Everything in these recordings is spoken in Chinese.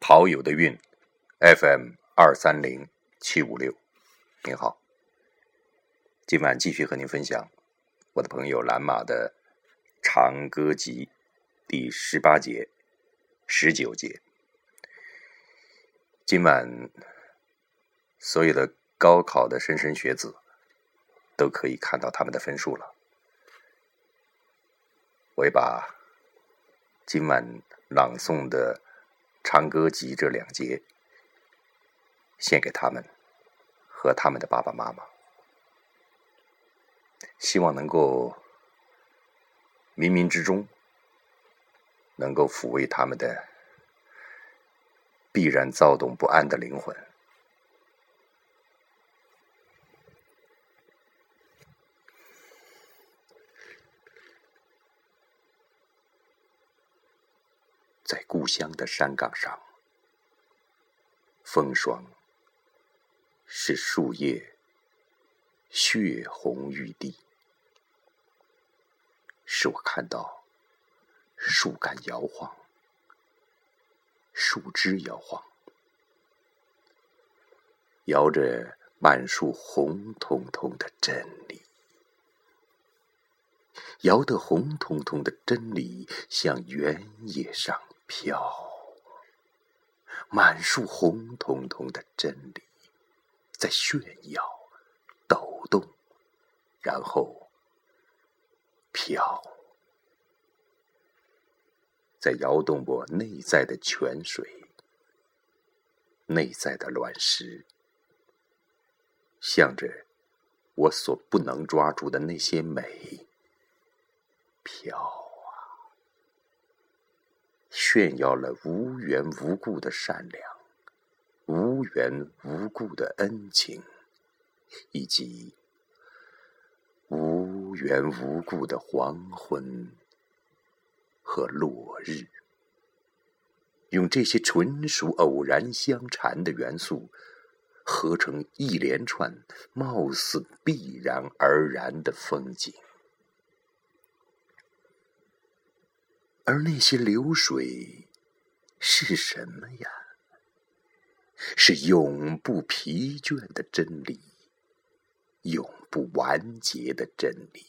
跑友的韵，FM 二三零七五六，您好。今晚继续和您分享我的朋友蓝马的《长歌集》第十八节、十九节。今晚所有的高考的莘莘学子都可以看到他们的分数了。我也把今晚朗诵的。《长歌集》这两节，献给他们和他们的爸爸妈妈，希望能够冥冥之中能够抚慰他们的必然躁动不安的灵魂。在故乡的山岗上，风霜是树叶血红欲滴，使我看到树干摇晃，树枝摇晃，摇着满树红彤彤的真理。摇得红彤彤的真理向原野上。飘，满树红彤彤的真理，在炫耀、抖动，然后飘，在摇动我内在的泉水、内在的卵石，向着我所不能抓住的那些美飘。炫耀了无缘无故的善良，无缘无故的恩情，以及无缘无故的黄昏和落日。用这些纯属偶然相缠的元素，合成一连串貌似必然而然的风景。而那些流水是什么呀？是永不疲倦的真理，永不完结的真理。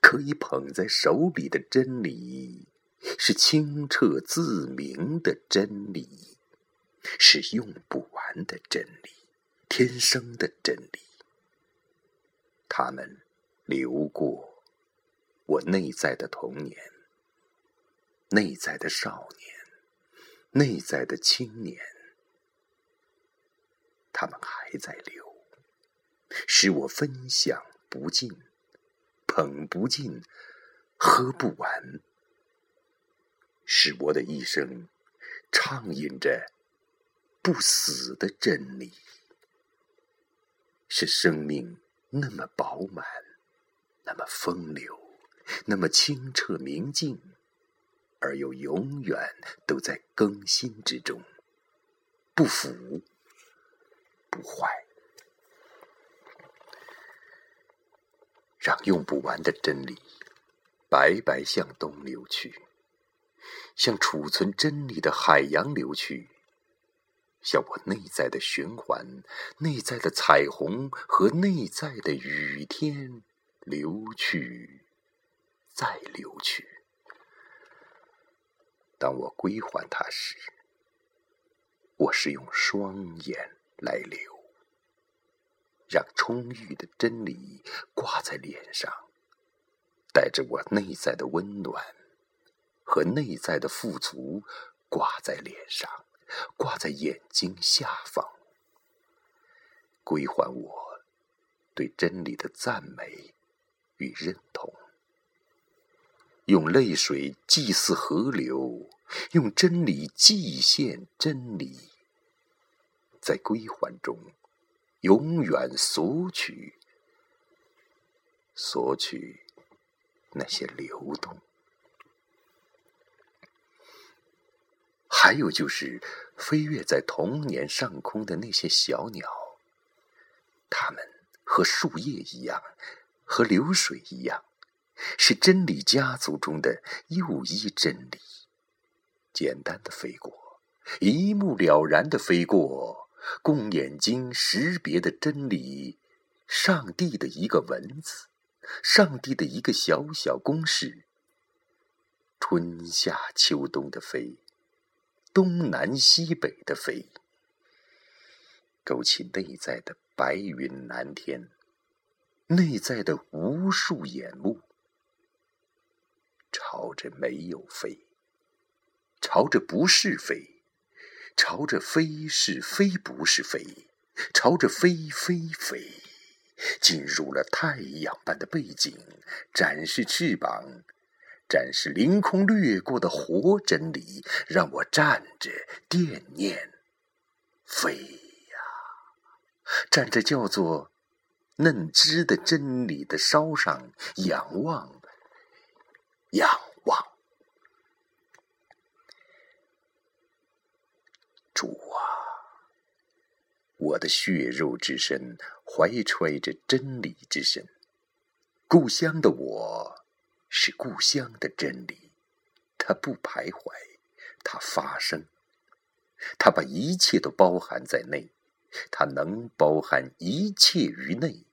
可以捧在手里的真理，是清澈自明的真理，是用不完的真理，天生的真理。他们流过我内在的童年。内在的少年，内在的青年，他们还在流，使我分享不尽，捧不尽，喝不完，使我的一生畅饮着不死的真理，是生命那么饱满，那么风流，那么清澈明净。而又永远都在更新之中，不腐不坏，让用不完的真理白白向东流去，向储存真理的海洋流去，向我内在的循环、内在的彩虹和内在的雨天流去，再流去。当我归还它时，我是用双眼来流，让充裕的真理挂在脸上，带着我内在的温暖和内在的富足挂在脸上，挂在眼睛下方，归还我对真理的赞美与认同。用泪水祭祀河流，用真理祭献真理，在归还中永远索取，索取那些流动。还有就是飞跃在童年上空的那些小鸟，它们和树叶一样，和流水一样。是真理家族中的又一真理，简单的飞过，一目了然的飞过，供眼睛识别的真理，上帝的一个文字，上帝的一个小小公式。春夏秋冬的飞，东南西北的飞，勾起内在的白云蓝天，内在的无数眼目，朝着没有飞，朝着不是飞，朝着非是非不是飞，朝着飞飞飞，进入了太阳般的背景，展示翅膀。展示凌空掠过的活真理，让我站着惦念飞呀，站着叫做嫩枝的真理的梢上仰望，仰望。主啊，我的血肉之身怀揣着真理之身，故乡的我。是故乡的真理，它不徘徊，它发生，它把一切都包含在内，它能包含一切于内，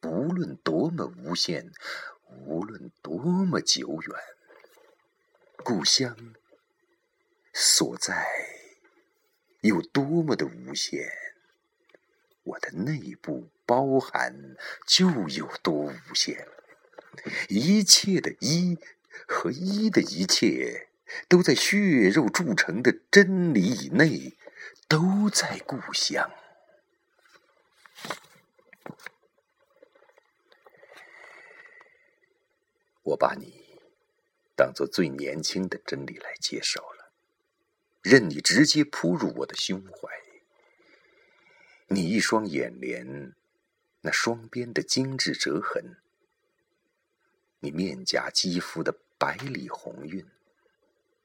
不论多么无限，无论多么久远，故乡所在有多么的无限，我的内部包含就有多无限。一切的一和一的一切，都在血肉铸成的真理以内，都在故乡。我把你当做最年轻的真理来接受了，任你直接扑入我的胸怀。你一双眼帘，那双边的精致折痕。你面颊肌肤的白里红晕，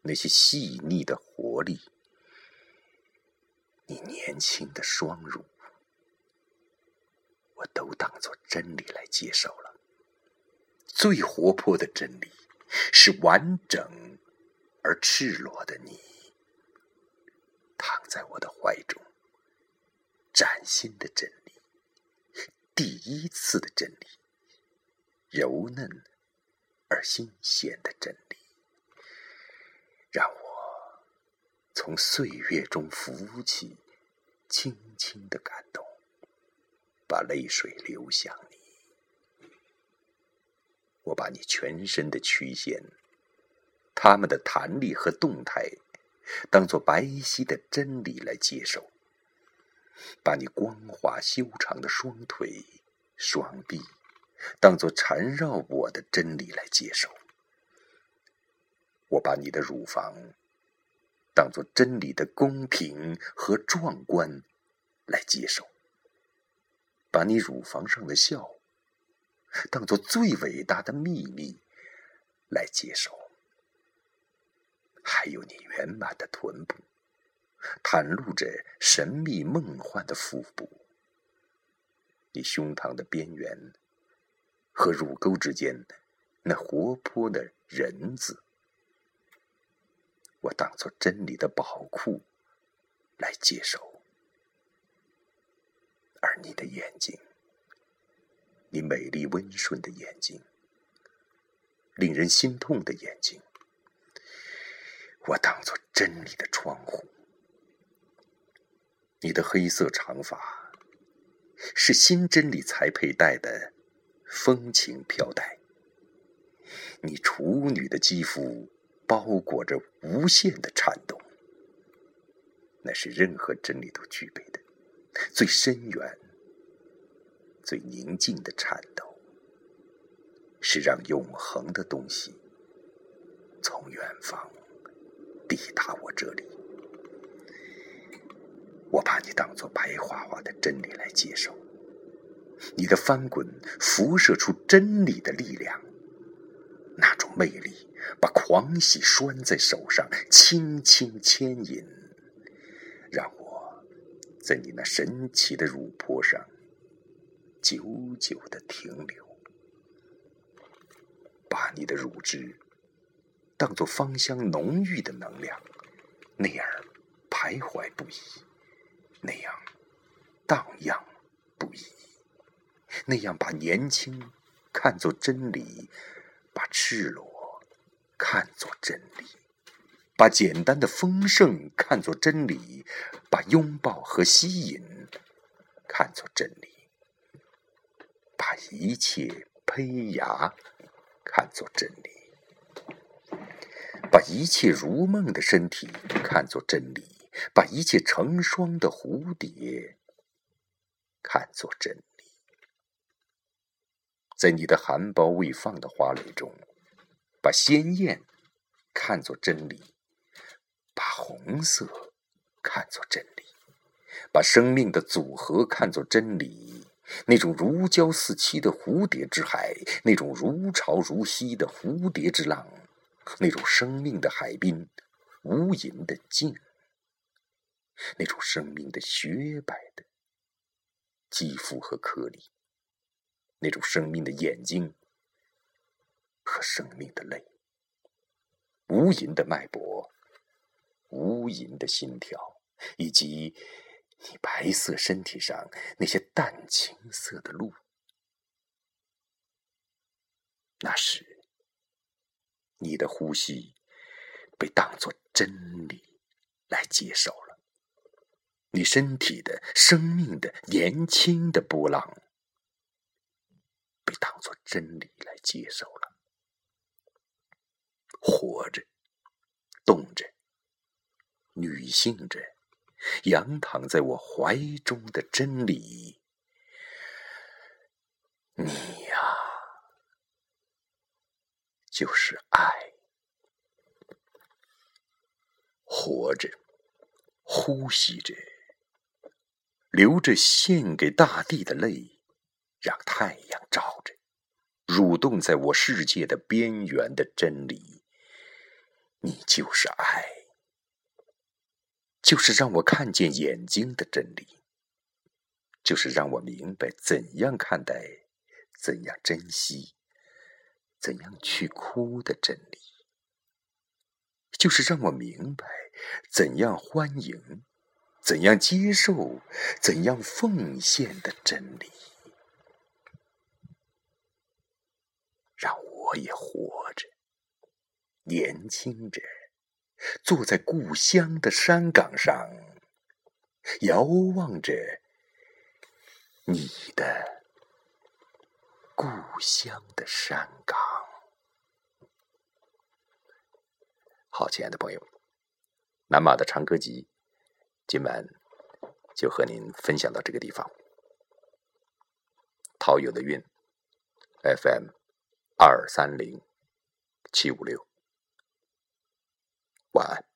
那些细腻的活力，你年轻的双乳，我都当做真理来接受了。最活泼的真理，是完整而赤裸的你，躺在我的怀中，崭新的真理，第一次的真理，柔嫩。而新鲜的真理，让我从岁月中浮起，轻轻的感动，把泪水流向你。我把你全身的曲线，它们的弹力和动态，当做白皙的真理来接受；把你光滑修长的双腿、双臂。当做缠绕我的真理来接受，我把你的乳房当做真理的公平和壮观来接受，把你乳房上的笑当做最伟大的秘密来接受，还有你圆满的臀部，袒露着神秘梦幻的腹部，你胸膛的边缘。和乳沟之间那活泼的人字，我当做真理的宝库来接受。而你的眼睛，你美丽温顺的眼睛，令人心痛的眼睛，我当做真理的窗户。你的黑色长发，是新真理才佩戴的。风情飘带，你处女的肌肤包裹着无限的颤动，那是任何真理都具备的最深远、最宁静的颤抖，是让永恒的东西从远方抵达我这里。我把你当做白花花的真理来接受。你的翻滚辐射出真理的力量，那种魅力把狂喜拴在手上，轻轻牵引，让我在你那神奇的乳坡上久久的停留，把你的乳汁当做芳香浓郁的能量，那样徘徊不已，那样荡漾不已，那样把年轻看作真理，把赤裸看作真理，把简单的丰盛看作真理，把拥抱和吸引看作真理，把一切胚芽看作真理。把一切如梦的身体看作真理，把一切成双的蝴蝶看作真理，在你的含苞未放的花蕾中，把鲜艳看作真理，把红色看作真理，把生命的组合看作真理，那种如胶似漆的蝴蝶之海，那种如潮如汐的蝴蝶之浪。那种生命的海滨，无垠的静；那种生命的雪白的肌肤和颗粒；那种生命的眼睛和生命的泪；无垠的脉搏，无垠的心跳，以及你白色身体上那些淡青色的路。那时。你的呼吸被当作真理来接受了，你身体的生命的年轻的波浪被当作真理来接受了，活着，动着，女性着，仰躺在我怀中的真理，你呀。就是爱，活着，呼吸着，流着献给大地的泪，让太阳照着，蠕动在我世界的边缘的真理。你就是爱，就是让我看见眼睛的真理，就是让我明白怎样看待，怎样珍惜。怎样去哭的真理，就是让我明白怎样欢迎、怎样接受、怎样奉献的真理。让我也活着，年轻着，坐在故乡的山岗上，遥望着你的。故乡的山岗，好，亲爱的朋友，南马的长歌集，今晚就和您分享到这个地方。陶友的韵，FM 二三零七五六，晚安。